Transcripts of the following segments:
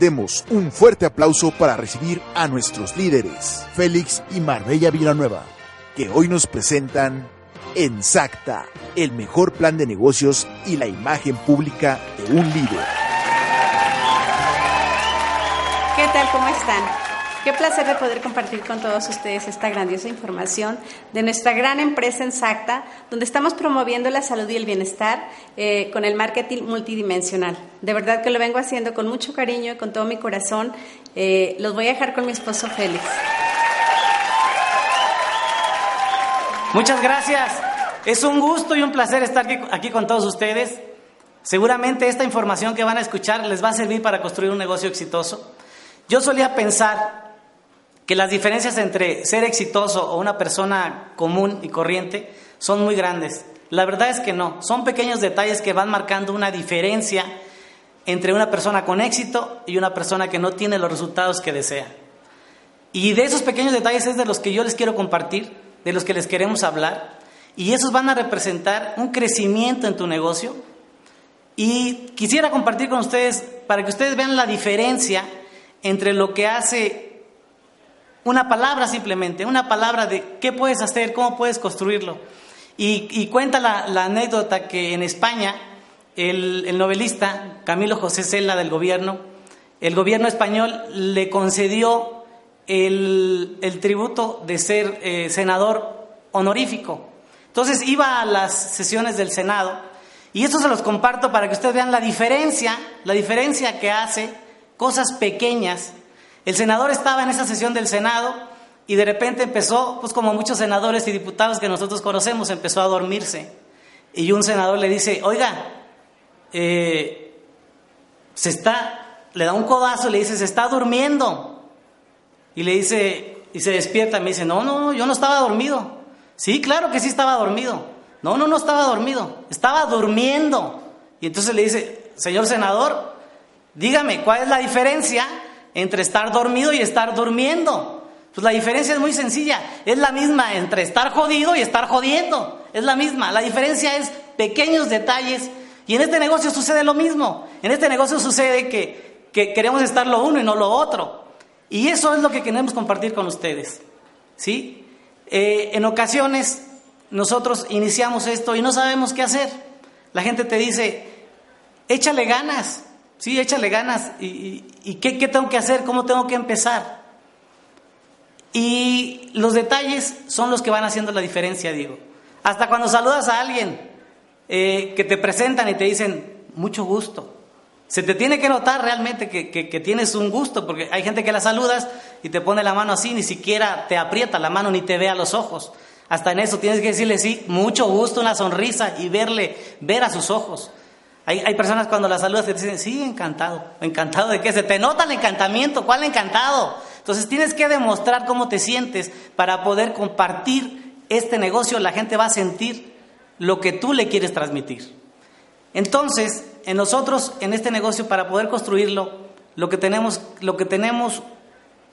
Demos un fuerte aplauso para recibir a nuestros líderes, Félix y Marbella Villanueva, que hoy nos presentan Ensacta, el mejor plan de negocios y la imagen pública de un líder. ¿Qué tal? ¿Cómo están? Qué placer de poder compartir con todos ustedes esta grandiosa información de nuestra gran empresa Exacta, donde estamos promoviendo la salud y el bienestar eh, con el marketing multidimensional. De verdad que lo vengo haciendo con mucho cariño y con todo mi corazón. Eh, los voy a dejar con mi esposo Félix. Muchas gracias. Es un gusto y un placer estar aquí, con todos ustedes. Seguramente esta información que van a escuchar les va a servir para construir un negocio exitoso. Yo solía pensar que las diferencias entre ser exitoso o una persona común y corriente son muy grandes. La verdad es que no, son pequeños detalles que van marcando una diferencia entre una persona con éxito y una persona que no tiene los resultados que desea. Y de esos pequeños detalles es de los que yo les quiero compartir, de los que les queremos hablar, y esos van a representar un crecimiento en tu negocio. Y quisiera compartir con ustedes para que ustedes vean la diferencia entre lo que hace una palabra simplemente, una palabra de qué puedes hacer, cómo puedes construirlo. Y, cuenta la, anécdota que en España el, novelista Camilo José Cela del gobierno, el gobierno español le concedió el, tributo de ser eh, senador honorífico. Entonces iba a las sesiones del Senado y esto se los comparto para que ustedes vean la diferencia, la diferencia que hace cosas pequeñas el senador estaba en esa sesión del Senado y de repente empezó, pues como muchos senadores y diputados que nosotros conocemos, empezó a dormirse. Y un senador le dice, oiga, eh, se está, le da un codazo le dice, se está durmiendo. Y le dice, y se despierta me dice, no, no, yo no estaba dormido. Sí, claro que sí estaba dormido. No, no, no estaba dormido, estaba durmiendo. Y entonces le dice, señor senador, dígame, ¿cuál es la diferencia entre estar dormido y estar durmiendo. Pues la diferencia es muy sencilla. Es la misma entre estar jodido y estar jodiendo. Es la misma. La diferencia es pequeños detalles. Y en este negocio sucede lo mismo. En este negocio sucede que, queremos estar lo uno y no lo otro. Y eso es lo que queremos compartir con ustedes. ¿Sí? Eh, en ocasiones nosotros iniciamos esto y no sabemos qué hacer. La gente te dice, échale ganas. Sí, échale ganas. ¿Y, qué, tengo que hacer? ¿Cómo tengo que empezar? Y los detalles son los que van haciendo la diferencia, digo. Hasta cuando saludas a alguien eh, que te presentan y te dicen, mucho gusto. Se te tiene que notar realmente que, que, tienes un gusto, porque hay gente que la saludas y te pone la mano así, ni siquiera te aprieta la mano ni te ve a los ojos. Hasta en eso tienes que decirle sí, mucho gusto, una sonrisa y verle, ver a sus ojos. Hay, personas cuando las saludas te dicen, sí, encantado. ¿Encantado de qué? Se te nota el encantamiento. ¿Cuál encantado? Entonces tienes que demostrar cómo te sientes para poder compartir este negocio. La gente va a sentir lo que tú le quieres transmitir. Entonces, en nosotros, en este negocio, para poder construirlo, lo que tenemos, lo que tenemos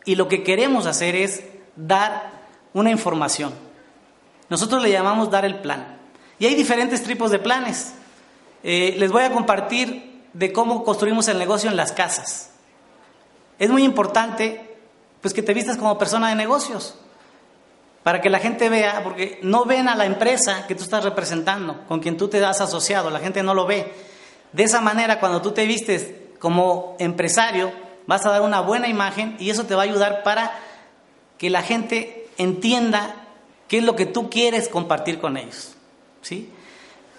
y lo que queremos hacer es dar una información. Nosotros le llamamos dar el plan. Y hay diferentes tipos de planes. Eh, les voy a compartir de cómo construimos el negocio en las casas. Es muy importante pues que te vistas como persona de negocios para que la gente vea, porque no ven a la empresa que tú estás representando, con quien tú te has asociado, la gente no lo ve. De esa manera, cuando tú te vistes como empresario, vas a dar una buena imagen y eso te va a ayudar para que la gente entienda qué es lo que tú quieres compartir con ellos. ¿Sí?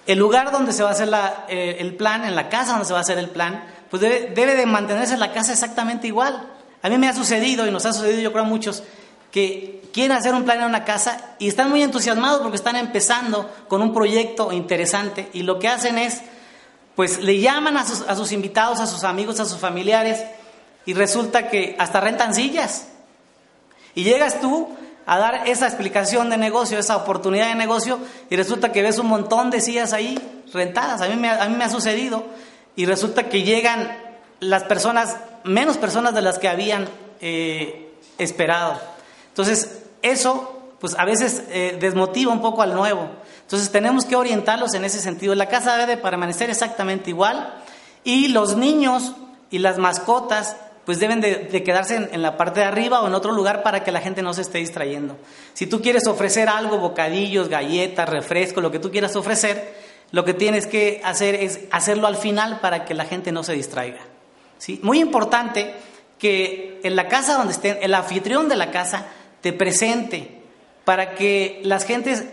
El lugar donde se va a hacer eh, el plan, en la casa donde se va a hacer el plan, pues debe, de mantenerse la casa exactamente igual. A mí me ha sucedido y nos ha sucedido yo creo a muchos que quieren hacer un plan en una casa y están muy entusiasmados porque están empezando con un proyecto interesante y lo que hacen es, pues le llaman a sus invitados, a sus amigos, a sus familiares y resulta que hasta rentan sillas. Y llegas tú a dar esa explicación de negocio, esa oportunidad de negocio y resulta que ves un montón de sillas ahí rentadas. A mí me, a mí me ha sucedido y resulta que llegan las personas, menos personas de las que habían eh, esperado. Entonces, eso, pues a veces eh, desmotiva un poco al nuevo. Entonces, tenemos que orientarlos en ese sentido. La casa debe permanecer exactamente igual y los niños y las mascotas pues deben de, quedarse en, la parte de arriba o en otro lugar para que la gente no se esté distrayendo. Si tú quieres ofrecer algo, bocadillos, galletas, refresco, lo que tú quieras ofrecer, lo que tienes que hacer es hacerlo al final para que la gente no se distraiga. ¿sí? Muy importante que en la casa donde estén, el anfitrión de la casa te presente para que las gentes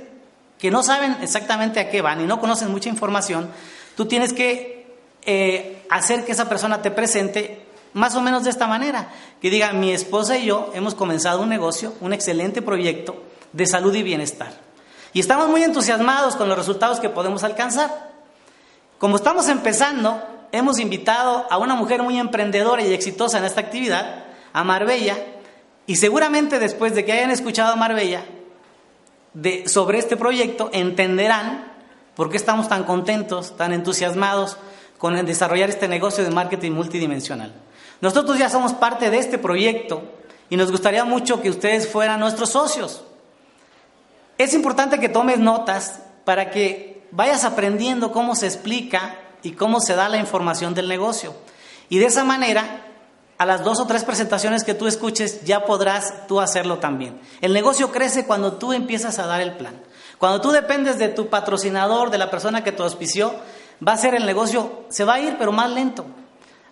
que no saben exactamente a qué van y no conocen mucha información, tú tienes que eh, hacer que esa persona te presente más o menos de esta manera, que diga, mi esposa y yo hemos comenzado un negocio, un excelente proyecto de salud y bienestar. Y estamos muy entusiasmados con los resultados que podemos alcanzar. Como estamos empezando, hemos invitado a una mujer muy emprendedora y exitosa en esta actividad, a Marbella, y seguramente después de que hayan escuchado a Marbella sobre este proyecto, entenderán por qué estamos tan contentos, tan entusiasmados con desarrollar este negocio de marketing multidimensional. Nosotros ya somos parte de este proyecto y nos gustaría mucho que ustedes fueran nuestros socios. Es importante que tomes notas para que vayas aprendiendo cómo se explica y cómo se da la información del negocio. Y de esa manera a las dos o tres presentaciones que tú escuches ya podrás tú hacerlo también. El negocio crece cuando tú empiezas a dar el plan. Cuando tú dependes de tu patrocinador, de la persona que te auspició, va a ser el negocio, se va a ir, pero más lento.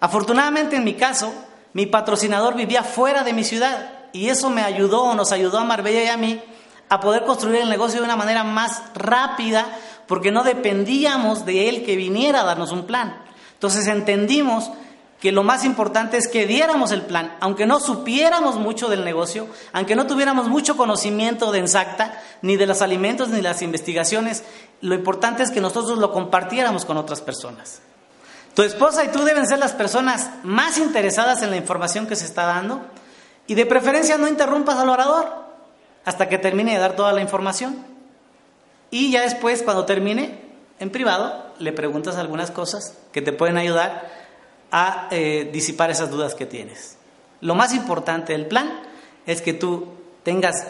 Afortunadamente en mi caso, mi patrocinador vivía fuera de mi ciudad y eso me ayudó, nos ayudó a Marbella y a mí a poder construir el negocio de una manera más rápida porque no dependíamos de él que viniera a darnos un plan. Entonces entendimos que lo más importante es que diéramos el plan, aunque no supiéramos mucho del negocio, aunque no tuviéramos mucho conocimiento de Ensacta, ni de los alimentos, ni de las investigaciones, lo importante es que nosotros lo compartiéramos con otras personas. Tu esposa y tú deben ser las personas más interesadas en la información que se está dando y de preferencia no interrumpas al orador hasta que termine de dar toda la información. Y ya después, cuando termine, en privado, le preguntas algunas cosas que te pueden ayudar a eh, disipar esas dudas que tienes. Lo más importante del plan es que tú tengas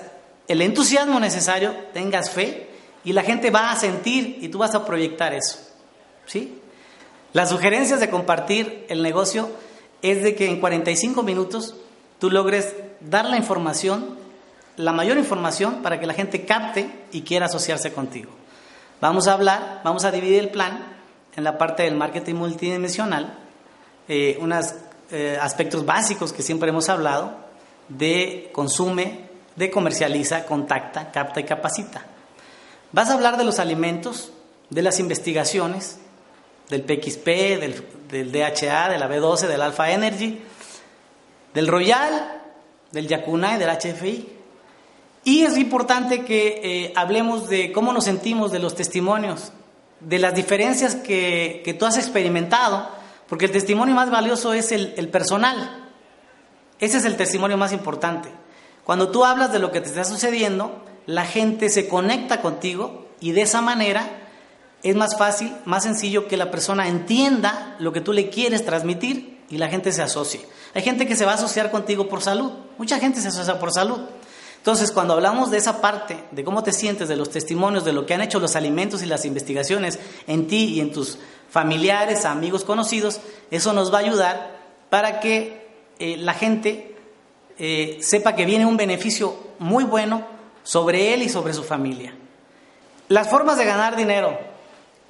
el entusiasmo necesario, tengas fe y la gente va a sentir y tú vas a proyectar eso. ¿Sí? Las sugerencias de compartir el negocio es de que en 45 minutos tú logres dar la información, la mayor información para que la gente capte y quiera asociarse contigo. Vamos a hablar, vamos a dividir el plan en la parte del marketing multidimensional, eh, unos eh, aspectos básicos que siempre hemos hablado de consume, de comercializa, contacta, capta y capacita. Vas a hablar de los alimentos, de las investigaciones, del PXP, del, del DHA, de la B12, del Alpha Energy, del Royal, del Yacuna y del HFI. Y es importante que eh, hablemos de cómo nos sentimos, de los testimonios, de las diferencias que, que tú has experimentado porque el testimonio más valioso es el, personal. Ese es el testimonio más importante. Cuando tú hablas de lo que te está sucediendo, la gente se conecta contigo y de esa manera es más fácil, más sencillo que la persona entienda lo que tú le quieres transmitir y la gente se asocie. Hay gente que se va a asociar contigo por salud, mucha gente se asocia por salud. Entonces, cuando hablamos de esa parte, de cómo te sientes, de los testimonios, de lo que han hecho los alimentos y las investigaciones en ti y en tus familiares, amigos, conocidos, eso nos va a ayudar para que eh, la gente eh, sepa que viene un beneficio muy bueno sobre él y sobre su familia. Las formas de ganar dinero.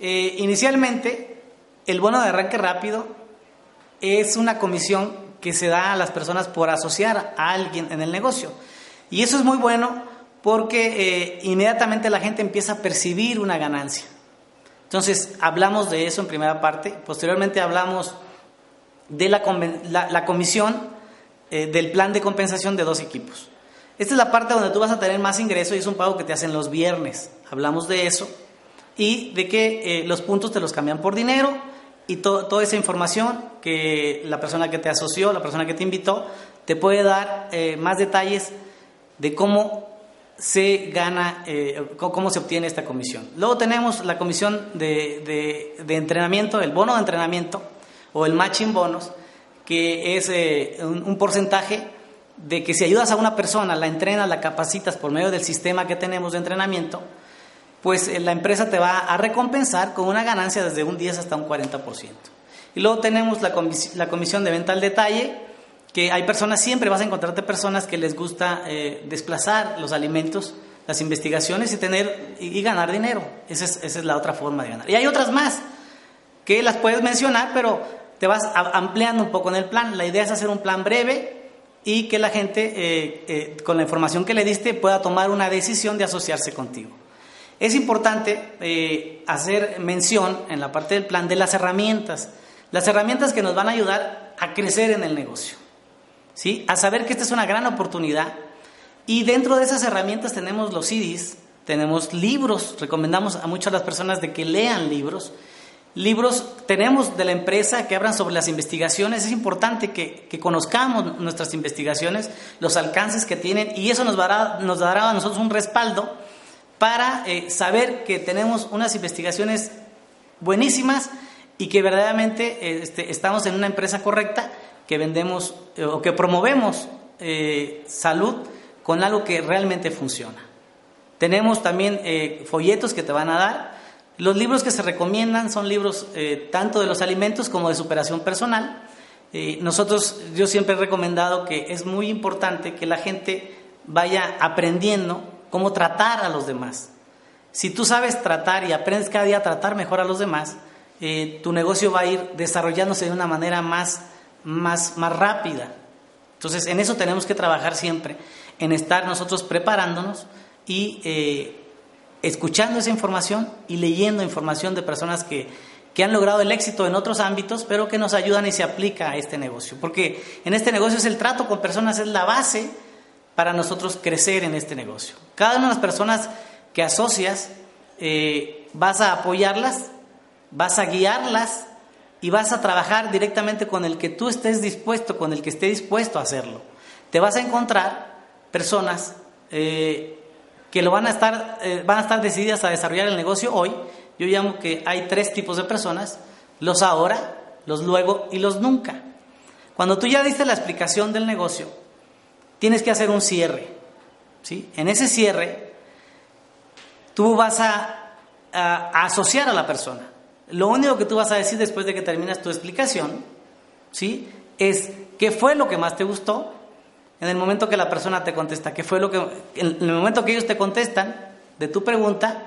Eh, inicialmente, el bono de arranque rápido es una comisión que se da a las personas por asociar a alguien en el negocio. Y eso es muy bueno porque inmediatamente la gente empieza a percibir una ganancia. Entonces, hablamos de eso en primera parte. Posteriormente hablamos de la, comisión eh, del plan de compensación de dos equipos. Esta es la parte donde tú vas a tener más ingreso y es un pago que te hacen los viernes. Hablamos de eso y de que eh, los puntos te los cambian por dinero y toda esa información que la persona que te asoció, la persona que te invitó, te puede dar eh, más detalles de cómo se gana, eh, cómo se obtiene esta comisión. Luego tenemos la comisión de, entrenamiento, el bono de entrenamiento o el matching bonus, que es un porcentaje de que si ayudas a una persona, la entrenas, la capacitas por medio del sistema que tenemos de entrenamiento, pues eh, la empresa te va a recompensar con una ganancia desde un 10 hasta un 40%. Y luego tenemos la, comisión de venta al detalle, que hay personas, siempre vas a encontrarte personas que les gusta eh, desplazar los alimentos, las investigaciones y tener y, ganar dinero. Esa es, la otra forma de ganar. Y hay otras más que las puedes mencionar, pero te vas ampliando un poco en el plan. La idea es hacer un plan breve, y que la gente, eh, con la información que le diste, pueda tomar una decisión de asociarse contigo. Es importante eh, hacer mención en la parte del plan de las herramientas, las herramientas que nos van a ayudar a crecer en el negocio, ¿sí? a saber que esta es una gran oportunidad y dentro de esas herramientas tenemos los CDs, tenemos libros, recomendamos a muchas las personas de que lean libros, libros tenemos de la empresa que hablan sobre las investigaciones. Es importante que, conozcamos nuestras investigaciones, los alcances que tienen y eso nos dará, nos dará a nosotros un respaldo para eh, saber que tenemos unas investigaciones buenísimas y que verdaderamente eh, este, estamos en una empresa correcta, que vendemos eh, o que promovemos salud con algo que realmente funciona. Tenemos también folletos que te van a dar los libros que se recomiendan son libros tanto de los alimentos como de superación personal. Nosotros, yo siempre he recomendado que es muy importante que la gente vaya aprendiendo cómo tratar a los demás. Si tú sabes tratar y aprendes cada día a tratar mejor a los demás, eh, tu negocio va a ir desarrollándose de una manera más, más, más rápida. Entonces, en eso tenemos que trabajar siempre, en estar nosotros preparándonos y escuchando esa información y leyendo información de personas que, que, han logrado el éxito en otros ámbitos, pero que nos ayudan y se aplica a este negocio. Porque en este negocio es el trato con personas, es la base para nosotros crecer en este negocio. Cada una de las personas que asocias, eh, vas a apoyarlas, vas a guiarlas y vas a trabajar directamente con el que tú estés dispuesto, con el que esté dispuesto a hacerlo. Te vas a encontrar personas eh, que lo van a estar, eh, van a estar decididas a desarrollar el negocio hoy. Yo llamo que hay tres tipos de personas, los ahora, los luego y los nunca. Cuando tú ya diste la explicación del negocio, tienes que hacer un cierre. ¿sí? En ese cierre, tú vas a, asociar a la persona. Lo único que tú vas a decir después de que terminas tu explicación, ¿sí? Es qué fue lo que más te gustó, en el momento que la persona te contesta, que fue lo que, en el momento que ellos te contestan de tu pregunta,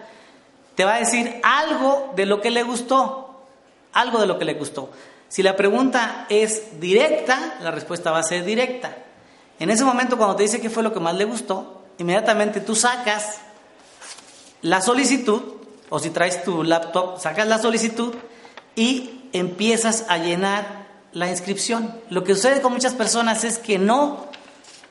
te va a decir algo de lo que le gustó, algo de lo que le gustó. Si la pregunta es directa, la respuesta va a ser directa. En ese momento cuando te dice qué fue lo que más le gustó, inmediatamente tú sacas la solicitud, o si traes tu laptop, sacas la solicitud y empiezas a llenar la inscripción. Lo que sucede con muchas personas es que no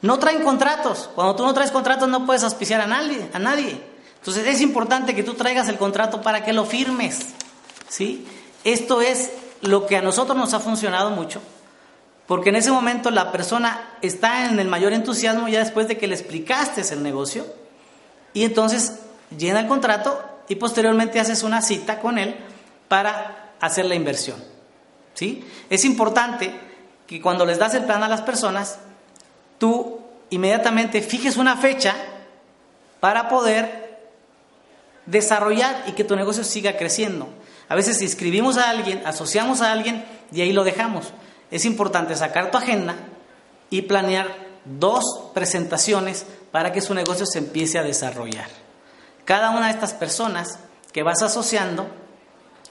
no traen contratos. Cuando tú no traes contratos no puedes auspiciar a nadie, a nadie. Entonces es importante que tú traigas el contrato para que lo firmes. ¿sí? Esto es lo que a nosotros nos ha funcionado mucho, porque en ese momento la persona está en el mayor entusiasmo ya después de que le explicaste el negocio y entonces llena el contrato y posteriormente haces una cita con él para hacer la inversión. ¿sí? Es importante que cuando les das el plan a las personas, tú inmediatamente fijes una fecha para poder desarrollar y que tu negocio siga creciendo. A veces inscribimos a alguien, asociamos a alguien y ahí lo dejamos. Es importante sacar tu agenda y planear dos presentaciones para que su negocio se empiece a desarrollar. Cada una de estas personas que vas asociando,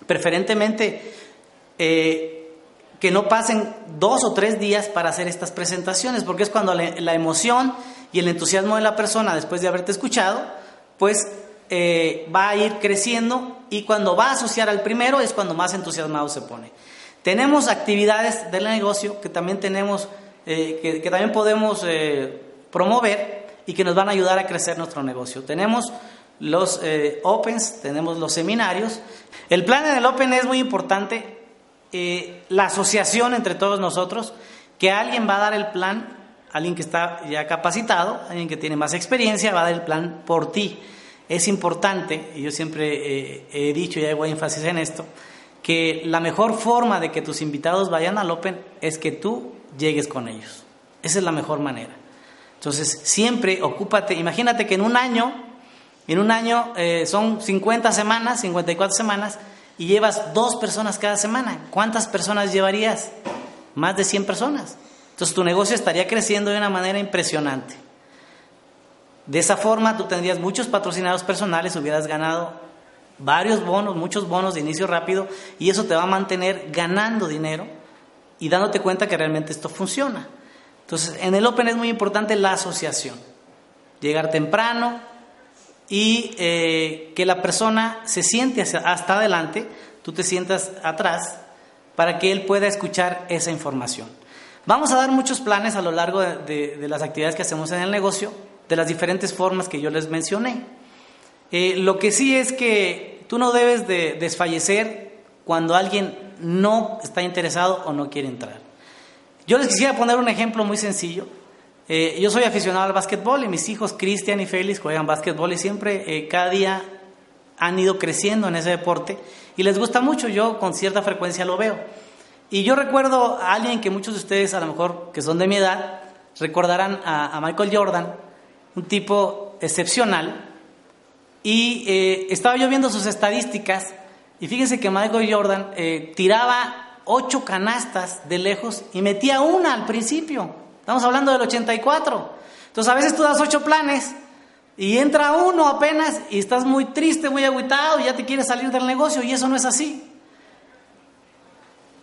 preferentemente eh, que no pasen dos o tres días para hacer estas presentaciones, porque es cuando la, emoción y el entusiasmo de la persona después de haberte escuchado, pues eh, va a ir creciendo y cuando va a asociar al primero es cuando más entusiasmado se pone. Tenemos actividades del negocio que también tenemos, eh, que, también podemos eh, promover y que nos van a ayudar a crecer nuestro negocio. Tenemos los eh, Opens, tenemos los seminarios. El plan en el Open es muy importante, la asociación entre todos nosotros, que alguien va a dar el plan, alguien que está ya capacitado, alguien que tiene más experiencia, va a dar el plan por ti. Es importante, y yo siempre he dicho y hago énfasis en esto, que la mejor forma de que tus invitados vayan al Open es que tú llegues con ellos. Esa es la mejor manera. Entonces, siempre ocúpate, imagínate que en un año, en un año eh, son 50 semanas, 54 semanas, y llevas dos personas cada semana. ¿Cuántas personas llevarías? Más de 100 personas. Entonces tu negocio estaría creciendo de una manera impresionante. De esa forma tú tendrías muchos patrocinados personales, hubieras ganado varios bonos, muchos bonos de inicio rápido, y eso te va a mantener ganando dinero y dándote cuenta que realmente esto funciona. Entonces, en el Open es muy importante la asociación. Llegar temprano y eh, que la persona se siente hasta adelante, tú te sientas atrás, para que él pueda escuchar esa información. Vamos a dar muchos planes a lo largo de, las actividades que hacemos en el negocio, de las diferentes formas que yo les mencioné. Eh, lo que sí es que tú no debes de desfallecer cuando alguien no está interesado o no quiere entrar. Yo les quisiera poner un ejemplo muy sencillo. Eh, yo soy aficionado al básquetbol y mis hijos Cristian y Félix juegan básquetbol y siempre, eh, cada día han ido creciendo en ese deporte y les gusta mucho, yo con cierta frecuencia lo veo. Y yo recuerdo a alguien que muchos de ustedes, a lo mejor que son de mi edad, recordarán a, Michael Jordan, un tipo excepcional, y eh, estaba yo viendo sus estadísticas y fíjense que Michael Jordan tiraba ocho canastas de lejos y metía una al principio. Estamos hablando del 84. Entonces a veces tú das ocho planes y entra uno apenas y estás muy triste, muy agüitado y ya te quieres salir del negocio y eso no es así.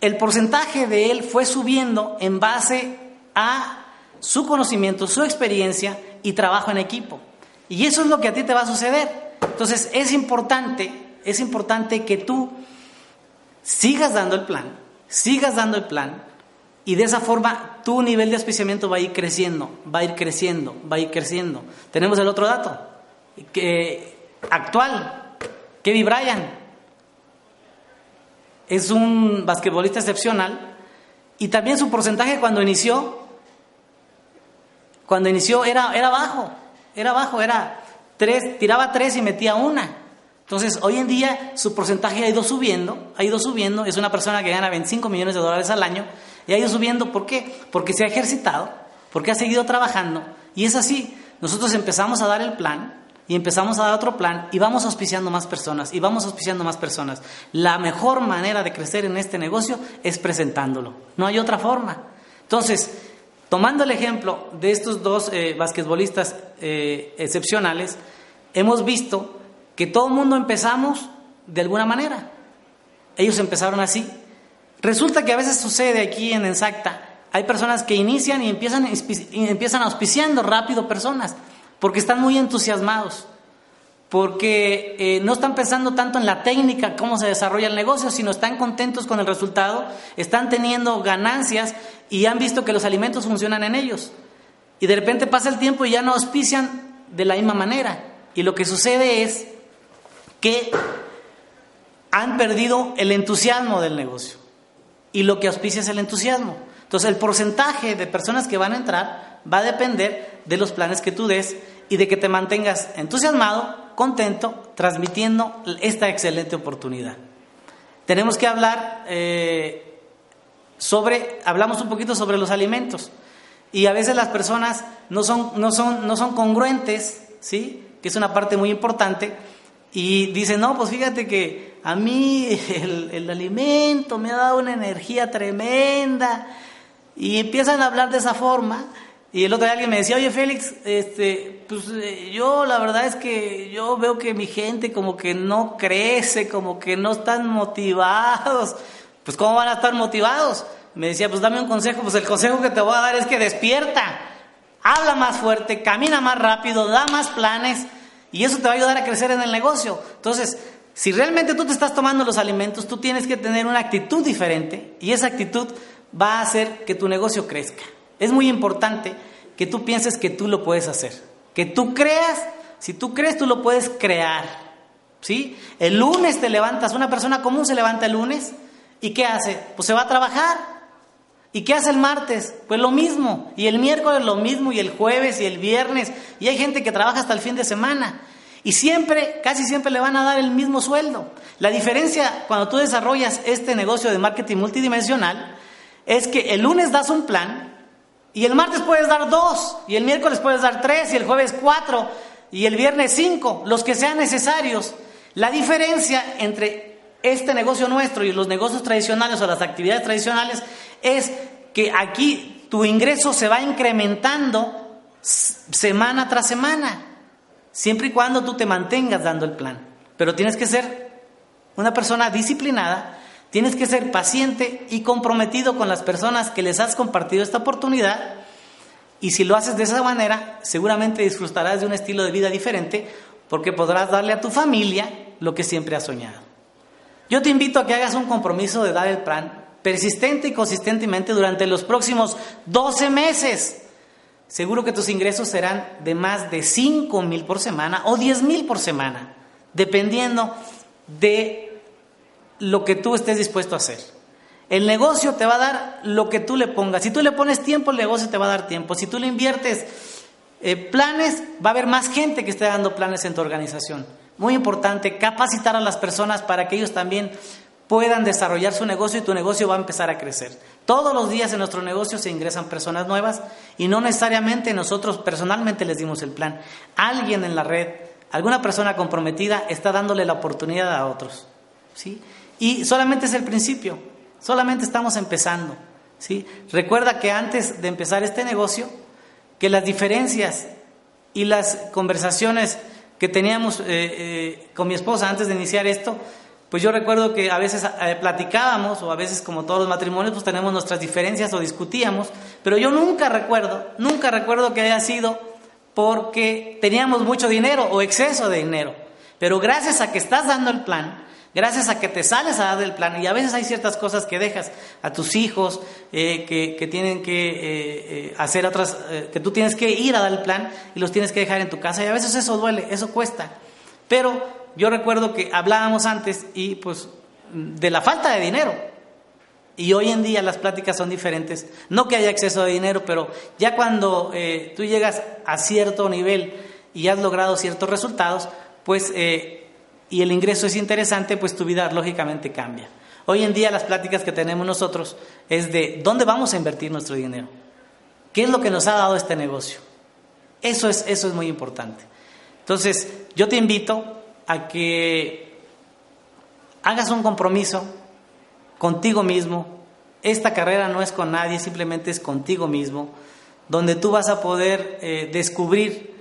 El porcentaje de él fue subiendo en base a su conocimiento, su experiencia y trabajo en equipo. Y eso es lo que a ti te va a suceder. Entonces es importante, es importante que tú sigas dando el plan, sigas dando el plan y de esa forma tu nivel de auspiciamiento va a ir creciendo, va a ir creciendo, va a ir creciendo. Tenemos el otro dato, que actual, Kevin Bryan es un basquetbolista excepcional y también su porcentaje cuando inició, cuando inició era, era bajo, era bajo, era tres, tiraba tres y metía una. Entonces, hoy en día su porcentaje ha ido subiendo, ha ido subiendo, es una persona que gana 25 millones de dólares al año y ha ido subiendo, ¿por qué? Porque se ha ejercitado, porque ha seguido trabajando y es así. Nosotros empezamos a dar el plan y empezamos a dar otro plan y vamos auspiciando más personas y vamos auspiciando más personas. La mejor manera de crecer en este negocio es presentándolo, no hay otra forma. Entonces, tomando el ejemplo de estos dos eh, basquetbolistas eh, excepcionales, hemos visto que todo el mundo empezamos de alguna manera. Ellos empezaron así. Resulta que a veces sucede aquí en Ensacta, hay personas que inician y empiezan, y empiezan auspiciando rápido personas, porque están muy entusiasmados, porque eh, no están pensando tanto en la técnica, cómo se desarrolla el negocio, sino están contentos con el resultado, están teniendo ganancias y han visto que los alimentos funcionan en ellos. Y de repente pasa el tiempo y ya no auspician de la misma manera. Y lo que sucede es que han perdido el entusiasmo del negocio. Y lo que auspicia es el entusiasmo. Entonces el porcentaje de personas que van a entrar va a depender de los planes que tú des y de que te mantengas entusiasmado, contento, transmitiendo esta excelente oportunidad. Tenemos que hablar eh, sobre, hablamos un poquito sobre los alimentos. Y a veces las personas no son, no son, no son congruentes, ¿sí? que es una parte muy importante y dice, no, pues fíjate que a mí el, alimento me ha dado una energía tremenda. Y empiezan a hablar de esa forma. Y el otro día alguien me decía, oye Félix, este, pues eh, yo la verdad es que yo veo que mi gente como que no crece, como que no están motivados. Pues ¿cómo van a estar motivados? Me decía, pues dame un consejo. Pues el consejo que te voy a dar es que despierta, habla más fuerte, camina más rápido, da más planes y eso te va a ayudar a crecer en el negocio. Entonces, si realmente tú te estás tomando los alimentos, tú tienes que tener una actitud diferente y esa actitud va a hacer que tu negocio crezca. Es muy importante que tú pienses que tú lo puedes hacer. Que tú creas, si tú crees, tú lo puedes crear. ¿Sí? El lunes te levantas, una persona común se levanta el lunes y ¿qué hace? Pues se va a trabajar. ¿Y qué hace el martes? Pues lo mismo. Y el miércoles lo mismo, y el jueves, y el viernes. Y hay gente que trabaja hasta el fin de semana. Y siempre, casi siempre le van a dar el mismo sueldo. La diferencia cuando tú desarrollas este negocio de marketing multidimensional es que el lunes das un plan y el martes puedes dar dos, y el miércoles puedes dar tres, y el jueves cuatro, y el viernes cinco, los que sean necesarios. La diferencia entre este negocio nuestro y los negocios tradicionales o las actividades tradicionales es que aquí tu ingreso se va incrementando semana tras semana. Siempre y cuando tú te mantengas dando el plan. Pero tienes que ser una persona disciplinada, tienes que ser paciente y comprometido con las personas que les has compartido esta oportunidad. Y si lo haces de esa manera, seguramente disfrutarás de un estilo de vida diferente porque podrás darle a tu familia lo que siempre has soñado. Yo te invito a que hagas un compromiso de dar el plan persistente y consistentemente durante los próximos 12 meses. Seguro que tus ingresos serán de más de 5 mil por semana o 10 mil por semana, dependiendo de lo que tú estés dispuesto a hacer. El negocio te va a dar lo que tú le pongas. Si tú le pones tiempo, el negocio te va a dar tiempo. Si tú le inviertes eh, planes, va a haber más gente que esté dando planes en tu organización. Muy importante, capacitar a las personas para que ellos también puedan desarrollar su negocio y tu negocio va a empezar a crecer. Todos los días en nuestro negocio se ingresan personas nuevas y no necesariamente nosotros personalmente les dimos el plan. Alguien en la red, alguna persona comprometida está dándole la oportunidad a otros. ¿Sí? Y solamente es el principio, solamente estamos empezando. ¿sí? Recuerda que antes de empezar este negocio, que las diferencias y las conversaciones que teníamos eh, eh, con mi esposa antes de iniciar esto, pues yo recuerdo que a veces eh, platicábamos o a veces como todos los matrimonios pues tenemos nuestras diferencias o discutíamos, pero yo nunca recuerdo, nunca recuerdo que haya sido porque teníamos mucho dinero o exceso de dinero. Pero gracias a que estás dando el plan, gracias a que te sales a dar el plan, y a veces hay ciertas cosas que dejas a tus hijos, eh, que, tienen que eh, hacer otras, que tú tienes que ir a dar el plan y los tienes que dejar en tu casa, y a veces eso duele, eso cuesta. Pero yo recuerdo que hablábamos antes y pues de la falta de dinero. Y hoy en día las pláticas son diferentes. No que haya exceso de dinero, pero ya cuando eh, tú llegas a cierto nivel y has logrado ciertos resultados, pues eh, y el ingreso es interesante, pues tu vida lógicamente cambia. Hoy en día las pláticas que tenemos nosotros es de dónde vamos a invertir nuestro dinero. ¿Qué es lo que nos ha dado este negocio? Eso es, eso es muy importante. Entonces, yo te invito a que hagas un compromiso contigo mismo. Esta carrera no es con nadie, simplemente es contigo mismo, donde tú vas a poder eh, descubrir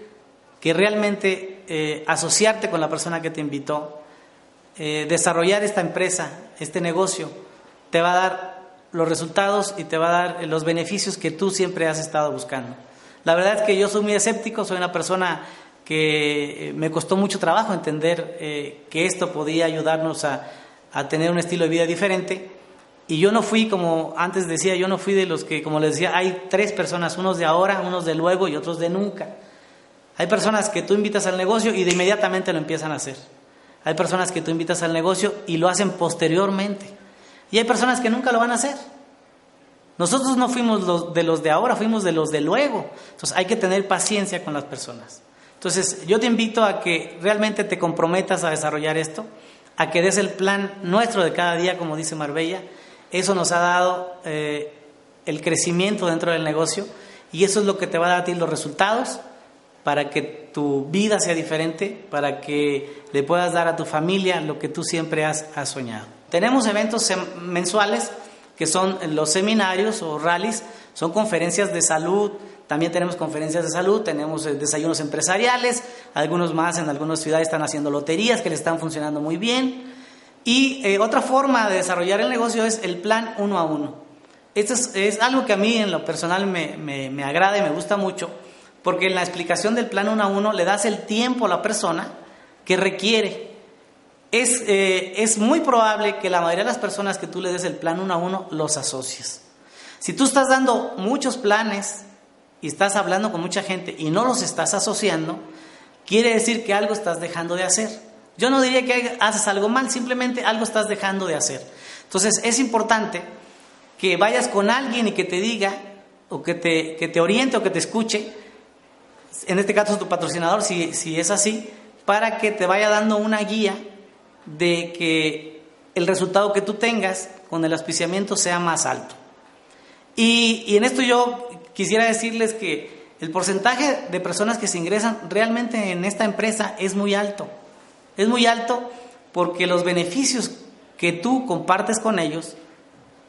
que realmente eh, asociarte con la persona que te invitó, eh, desarrollar esta empresa, este negocio, te va a dar los resultados y te va a dar los beneficios que tú siempre has estado buscando. La verdad es que yo soy muy escéptico, soy una persona que eh, me costó mucho trabajo entender que esto podía ayudarnos a, tener un estilo de vida diferente. Y yo no fui, como antes decía, yo no fui de los que, como les decía, hay tres personas, unos de ahora, unos de luego y otros de nunca. Hay personas que tú invitas al negocio y de inmediatamente lo empiezan a hacer. Hay personas que tú invitas al negocio y lo hacen posteriormente. Y hay personas que nunca lo van a hacer. Nosotros no fuimos de los de ahora, fuimos de los de luego. Entonces hay que tener paciencia con las personas. Entonces, yo te invito a que realmente te comprometas a desarrollar esto, a que des el plan nuestro de cada día, como dice Marbella. Eso nos ha dado eh, el crecimiento dentro del negocio y eso es lo que te va a dar a ti los resultados para que tu vida sea diferente, para que le puedas dar a tu familia lo que tú siempre has, soñado. Tenemos eventos mensuales que son los seminarios o rallies, son conferencias de salud, también tenemos conferencias de salud, tenemos eh, desayunos empresariales, algunos más en algunas ciudades están haciendo loterías que le están funcionando muy bien. Y eh, otra forma de desarrollar el negocio es el plan uno a uno. Esto es, algo que a mí en lo personal me, agrada y me gusta mucho, porque en la explicación del plan uno a uno le das el tiempo a la persona que requiere. Es, eh, es muy probable que la mayoría de las personas que tú le des el plan uno a uno los asocies. Si tú estás dando muchos planes y estás hablando con mucha gente y no los estás asociando, quiere decir que algo estás dejando de hacer. Yo no diría que haces algo mal, simplemente algo estás dejando de hacer. Entonces es importante que vayas con alguien y que te diga, o que te, que te oriente o que te escuche, en este caso tu patrocinador, si, si es así, para que te vaya dando una guía de que el resultado que tú tengas con el auspiciamiento sea más alto. Y, y en esto yo quisiera decirles que el porcentaje de personas que se ingresan realmente en esta empresa es muy alto. Es muy alto porque los beneficios que tú compartes con ellos,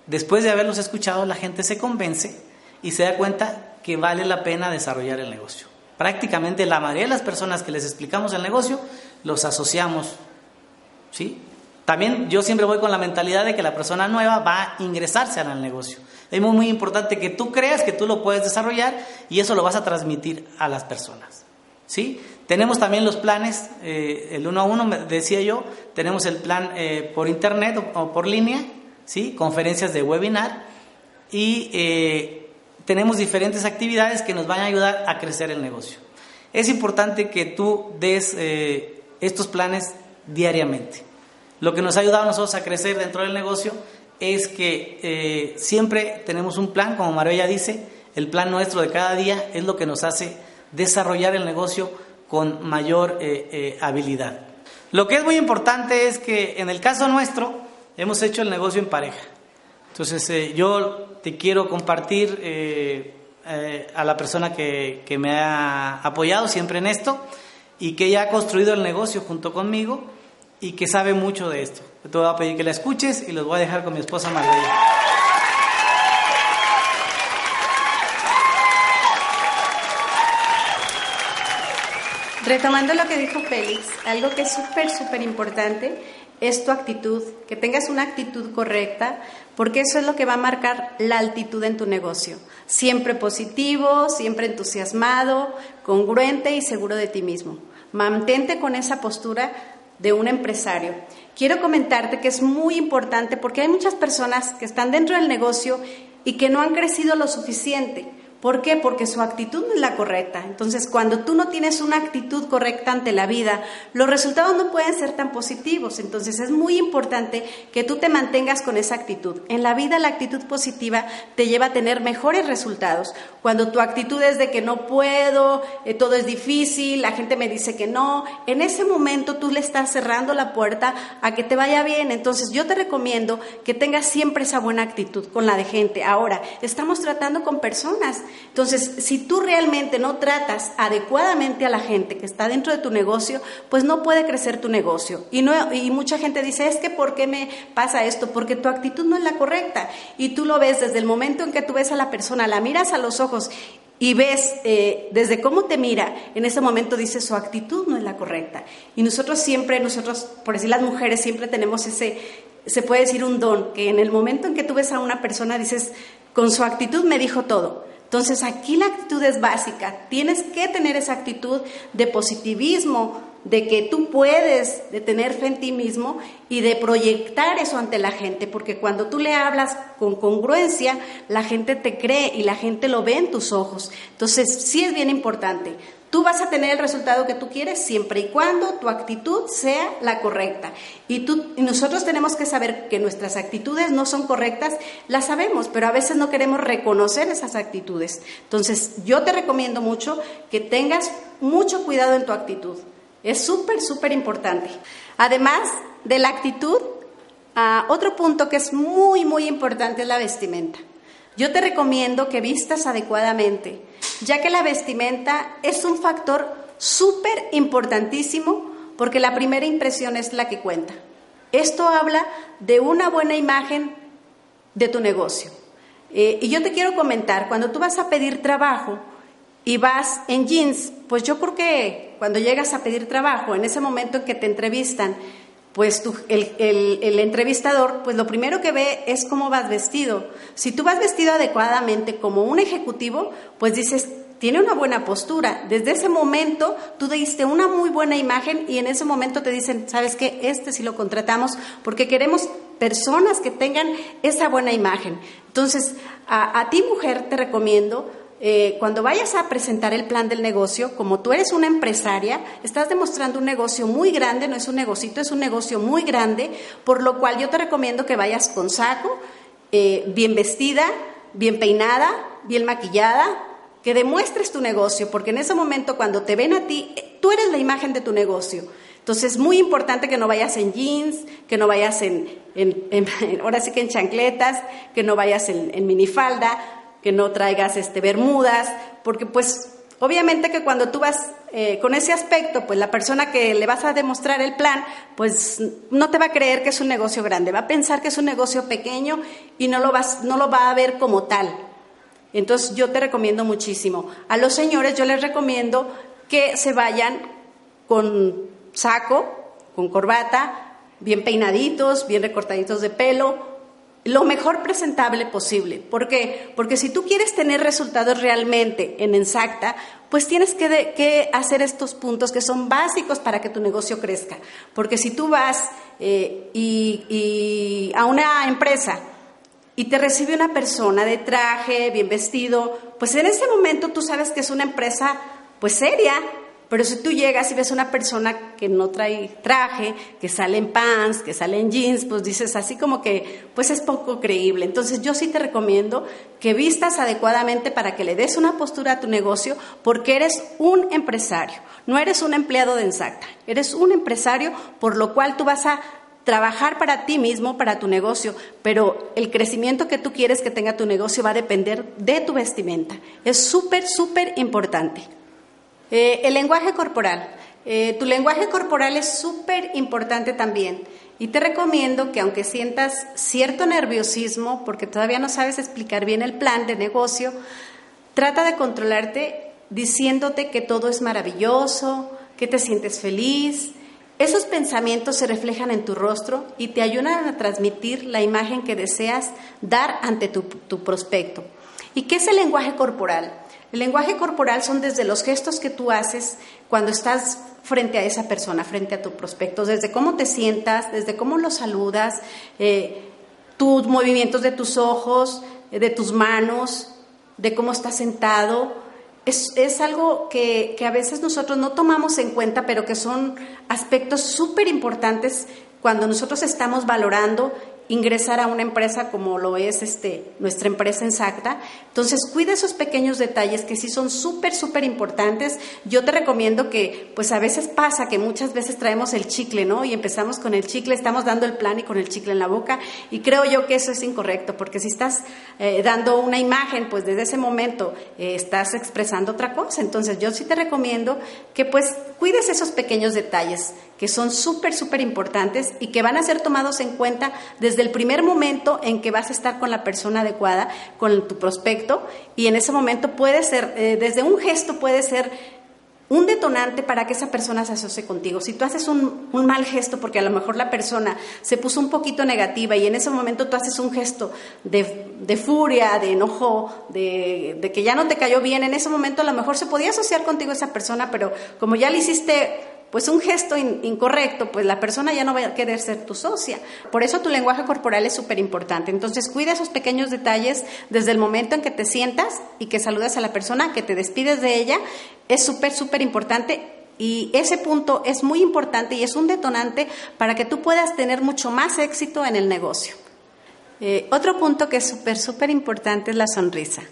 después de haberlos escuchado, la gente se convence y se da cuenta que vale la pena desarrollar el negocio. Prácticamente la mayoría de las personas que les explicamos el negocio los asociamos. ¿sí? También yo siempre voy con la mentalidad de que la persona nueva va a ingresarse al negocio. Es muy, muy importante que tú creas que tú lo puedes desarrollar y eso lo vas a transmitir a las personas. ¿sí? Tenemos también los planes, eh, el uno a uno, decía yo, tenemos el plan eh, por internet o, por línea, ¿sí? conferencias de webinar y eh, tenemos diferentes actividades que nos van a ayudar a crecer el negocio. Es importante que tú des estos planes diariamente. Lo que nos ha ayudado a nosotros a crecer dentro del negocio es que siempre tenemos un plan, como María dice, el plan nuestro de cada día es lo que nos hace desarrollar el negocio con mayor eh, eh, habilidad. Lo que es muy importante es que en el caso nuestro hemos hecho el negocio en pareja. Entonces eh, yo te quiero compartir a la persona que, que, me ha apoyado siempre en esto y que ya ha construido el negocio junto conmigo y que sabe mucho de esto. Te voy a pedir que la escuches y los voy a dejar con mi esposa Marbella. Retomando lo que dijo Félix, algo que es súper, súper importante es tu actitud, que tengas una actitud correcta, porque eso es lo que va a marcar la altitud en tu negocio. Siempre positivo, siempre entusiasmado, congruente y seguro de ti mismo. Mantente con esa postura de un empresario. Quiero comentarte que es muy importante porque hay muchas personas que están dentro del negocio y que no han crecido lo suficiente ¿Por qué? Porque su actitud no es la correcta. Entonces, cuando tú no tienes una actitud correcta ante la vida, los resultados no pueden ser tan positivos. Entonces, es muy importante que tú te mantengas con esa actitud. En la vida, la actitud positiva te lleva a tener mejores resultados. Cuando tu actitud es de que no puedo, eh, todo es difícil, la gente me dice que no, en ese momento tú le estás cerrando la puerta a que te vaya bien. Entonces, yo te recomiendo que tengas siempre esa buena actitud con la de gente. Ahora, estamos tratando con personas entonces, si tú realmente no tratas adecuadamente a la gente que está dentro de tu negocio, pues no puede crecer tu negocio. Y, no, y mucha gente dice, es que ¿por qué me pasa esto? Porque tu actitud no es la correcta. Y tú lo ves desde el momento en que tú ves a la persona, la miras a los ojos y ves eh, desde cómo te mira, en ese momento dices su actitud no es la correcta. Y nosotros siempre, nosotros, por decir las mujeres, siempre tenemos ese, se puede decir un don, que en el momento en que tú ves a una persona dices, con su actitud me dijo todo. Entonces aquí la actitud es básica. Tienes que tener esa actitud de positivismo, de que tú puedes, de tener fe en ti mismo y de proyectar eso ante la gente, porque cuando tú le hablas con congruencia, la gente te cree y la gente lo ve en tus ojos. Entonces sí es bien importante. Tú vas a tener el resultado que tú quieres siempre y cuando tu actitud sea la correcta. Y, nosotros tenemos que saber que nuestras actitudes no son correctas, las sabemos, pero a veces no queremos reconocer esas actitudes. Entonces, yo te recomiendo mucho que tengas mucho cuidado en tu actitud. Es súper, súper importante. Además de la actitud, ah, otro punto que es muy, muy importante es la vestimenta. Yo te recomiendo que vistas adecuadamente, ya que la vestimenta es un factor súper importantísimo porque la primera impresión es la que cuenta. Esto habla de una buena imagen de tu negocio. Eh, y yo te quiero comentar, cuando tú vas a pedir trabajo y vas en jeans, pues yo creo que cuando llegas a pedir trabajo, en ese momento en que te entrevistan, pues el, entrevistador, pues lo primero que ve es cómo vas vestido. Si tú vas vestido adecuadamente como un ejecutivo, pues dices, tiene una buena postura. Desde ese momento tú diste una muy buena imagen y en ese momento te dicen, ¿sabes qué? Este sí lo contratamos porque queremos personas que tengan esa buena imagen. Entonces, a, ti mujer te recomiendo eh, cuando vayas a presentar el plan del negocio, como tú eres una empresaria, estás demostrando un negocio muy grande, no es un negocito, es un negocio muy grande, por lo cual yo te recomiendo que vayas con saco, eh, bien vestida, bien peinada, bien maquillada, que demuestres tu negocio, porque en ese momento cuando te ven a ti, tú eres la imagen de tu negocio. Entonces es muy importante que no vayas en jeans, que no vayas en, ahora sí que en chancletas, que no vayas en, en minifalda, que no traigas este, bermudas, porque pues obviamente que cuando tú vas eh, con ese aspecto, pues la persona que le vas a demostrar el plan, pues no te va a creer que es un negocio grande, va a pensar que es un negocio pequeño y no lo, vas, no lo va a ver como tal. Entonces yo te recomiendo muchísimo. A los señores yo les recomiendo que se vayan con saco, con corbata, bien peinaditos, bien recortaditos de pelo, lo mejor presentable posible. ¿Por qué? Porque si tú quieres tener resultados realmente en Exacta, pues tienes que, hacer estos puntos que son básicos para que tu negocio crezca. Porque si tú vas eh, y, a una empresa y te recibe una persona de traje, bien vestido, pues en ese momento tú sabes que es una empresa pues seria, pero si tú llegas y ves una persona que no trae traje, que sale en pants, que sale en jeans, pues dices así como que, pues es poco creíble. Entonces yo sí te recomiendo que vistas adecuadamente para que le des una postura a tu negocio, porque eres un empresario, no eres un empleado de Ensacta, eres un empresario, por lo cual tú vas a trabajar para ti mismo, para tu negocio, pero el crecimiento que tú quieres que tenga tu negocio va a depender de tu vestimenta. Es súper, súper importante. Eh, el lenguaje corporal. Eh, tu lenguaje corporal es súper importante también. Y te recomiendo que aunque sientas cierto nerviosismo, porque todavía no sabes explicar bien el plan de negocio, trata de controlarte diciéndote que todo es maravilloso, que te sientes feliz. Esos pensamientos se reflejan en tu rostro y te ayudan a transmitir la imagen que deseas dar ante tu prospecto. ¿Y qué es el lenguaje corporal? El lenguaje corporal son desde los gestos que tú haces cuando estás frente a esa persona, frente a tu prospecto, desde cómo te sientas, desde cómo lo saludas, eh, tus movimientos de tus ojos, eh, de tus manos, de cómo estás sentado. Es, es algo que, que a veces nosotros no tomamos en cuenta, pero que son aspectos súper importantes cuando nosotros estamos valorando ingresar a una empresa como lo es este, nuestra empresa en SACTA. Entonces, cuida esos pequeños detalles que sí son súper, súper importantes. Yo te recomiendo que, pues a veces pasa que muchas veces traemos el chicle, ¿no? Y empezamos con el chicle, estamos dando el plan y con el chicle en la boca. Y creo yo que eso es incorrecto, porque si estás eh, dando una imagen, pues desde ese momento eh, estás expresando otra cosa. Entonces, yo sí te recomiendo que pues cuides esos pequeños detalles que son súper, súper importantes y que van a ser tomados en cuenta desde el primer momento en que vas a estar con la persona adecuada, con tu prospecto, y en ese momento puede ser, eh, desde un gesto puede ser un detonante para que esa persona se asocie contigo. Si tú haces un, mal gesto, porque a lo mejor la persona se puso un poquito negativa y en ese momento tú haces un gesto de, furia, de enojo, de, de, que ya no te cayó bien, en ese momento a lo mejor se podía asociar contigo esa persona, pero como ya le hiciste pues un gesto incorrecto, pues la persona ya no va a querer ser tu socia. Por eso tu lenguaje corporal es súper importante. Entonces cuida esos pequeños detalles desde el momento en que te sientas y que saludas a la persona, que te despides de ella, es súper, súper importante. Y ese punto es muy importante y es un detonante para que tú puedas tener mucho más éxito en el negocio. Eh, otro punto que es súper, súper importante es la sonrisa.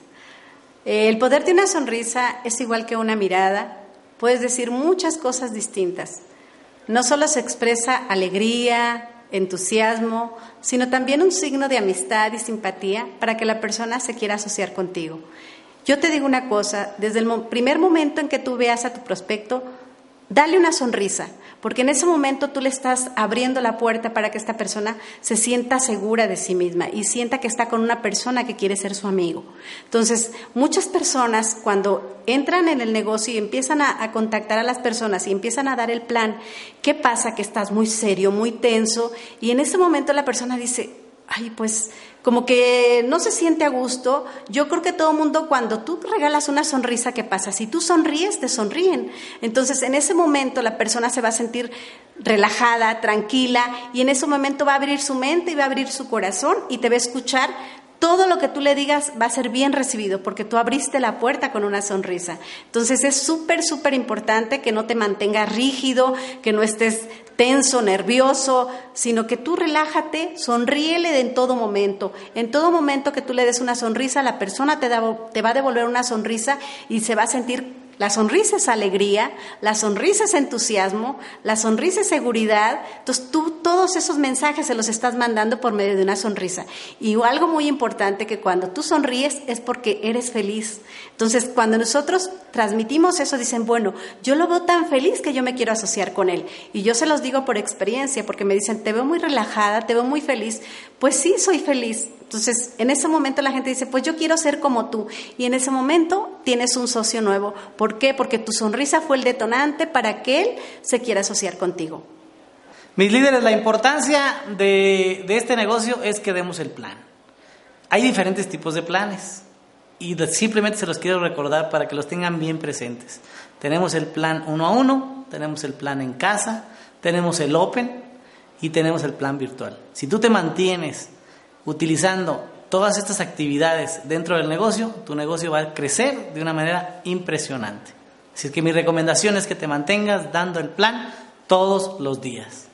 Eh, el poder de una sonrisa es igual que una mirada, puedes decir muchas cosas distintas. No solo se expresa alegría, entusiasmo, sino también un signo de amistad y simpatía para que la persona se quiera asociar contigo. Yo te digo una cosa, desde el primer momento en que tú veas a tu prospecto, dale una sonrisa, porque en ese momento tú le estás abriendo la puerta para que esta persona se sienta segura de sí misma y sienta que está con una persona que quiere ser su amigo. Entonces, muchas personas cuando entran en el negocio y empiezan a, contactar a las personas y empiezan a dar el plan, ¿qué pasa? Que estás muy serio, muy tenso y en ese momento la persona dice, ay, pues como que no se siente a gusto. Yo creo que todo mundo cuando tú regalas una sonrisa, ¿qué pasa? Si tú sonríes, te sonríen. Entonces, en ese momento la persona se va a sentir relajada, tranquila, y en ese momento va a abrir su mente y va a abrir su corazón y te va a escuchar todo lo que tú le digas va a ser bien recibido porque tú abriste la puerta con una sonrisa. Entonces es súper, súper importante que no te mantengas rígido, que no estés tenso, nervioso, sino que tú relájate, sonríele en todo momento. En todo momento que tú le des una sonrisa, la persona te, te va a devolver una sonrisa y se va a sentir la sonrisa es alegría, la sonrisa es entusiasmo, la sonrisa es seguridad. Entonces tú todos esos mensajes se los estás mandando por medio de una sonrisa. Y algo muy importante que cuando tú sonríes es porque eres feliz. Entonces cuando nosotros transmitimos eso dicen, bueno, yo lo veo tan feliz que yo me quiero asociar con él. Y yo se los digo por experiencia porque me dicen, te veo muy relajada, te veo muy feliz. Pues sí, soy feliz. Entonces, en ese momento la gente dice, pues yo quiero ser como tú. Y en ese momento tienes un socio nuevo. ¿Por qué? Porque tu sonrisa fue el detonante para que él se quiera asociar contigo. Mis líderes, la importancia de, este negocio es que demos el plan. Hay diferentes tipos de planes y simplemente se los quiero recordar para que los tengan bien presentes. Tenemos el plan uno a uno, tenemos el plan en casa, tenemos el open y tenemos el plan virtual. Si tú te mantienes utilizando todas estas actividades dentro del negocio, tu negocio va a crecer de una manera impresionante. Así que mi recomendación es que te mantengas dando el plan todos los días.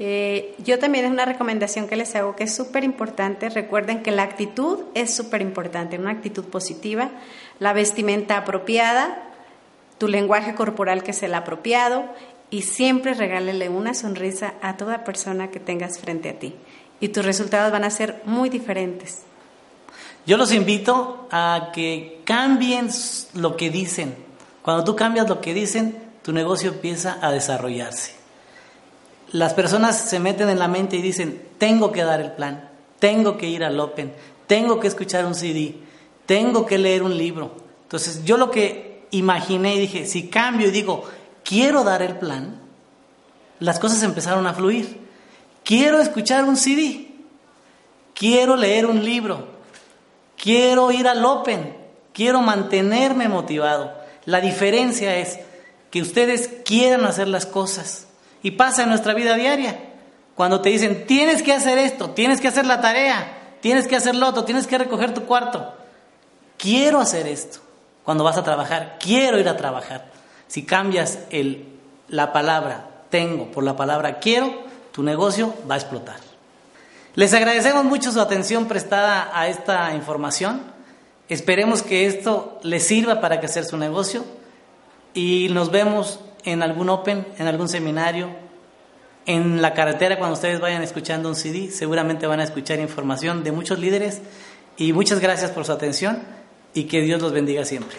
Eh, yo también es una recomendación que les hago que es súper importante. Recuerden que la actitud es súper importante, una actitud positiva, la vestimenta apropiada, tu lenguaje corporal que es el apropiado y siempre regálele una sonrisa a toda persona que tengas frente a ti y tus resultados van a ser muy diferentes. Yo los invito a que cambien lo que dicen. Cuando tú cambias lo que dicen, tu negocio empieza a desarrollarse. Las personas se meten en la mente y dicen, tengo que dar el plan, tengo que ir al Open, tengo que escuchar un CD, tengo que leer un libro. Entonces yo lo que imaginé y dije, si cambio y digo, quiero dar el plan, las cosas empezaron a fluir. Quiero escuchar un CD. Quiero leer un libro. Quiero ir al Open. Quiero mantenerme motivado. La diferencia es que ustedes quieran hacer las cosas. Y pasa en nuestra vida diaria. Cuando te dicen, tienes que hacer esto, tienes que hacer la tarea, tienes que hacer lo otro, tienes que recoger tu cuarto. Quiero hacer esto. Cuando vas a trabajar, quiero ir a trabajar. Si cambias el, la palabra tengo por la palabra quiero, tu negocio va a explotar. Les agradecemos mucho su atención prestada a esta información. Esperemos que esto les sirva para crecer su negocio y nos vemos en algún Open, en algún seminario, en la carretera cuando ustedes vayan escuchando un CD. Seguramente van a escuchar información de muchos líderes y muchas gracias por su atención y que Dios los bendiga siempre.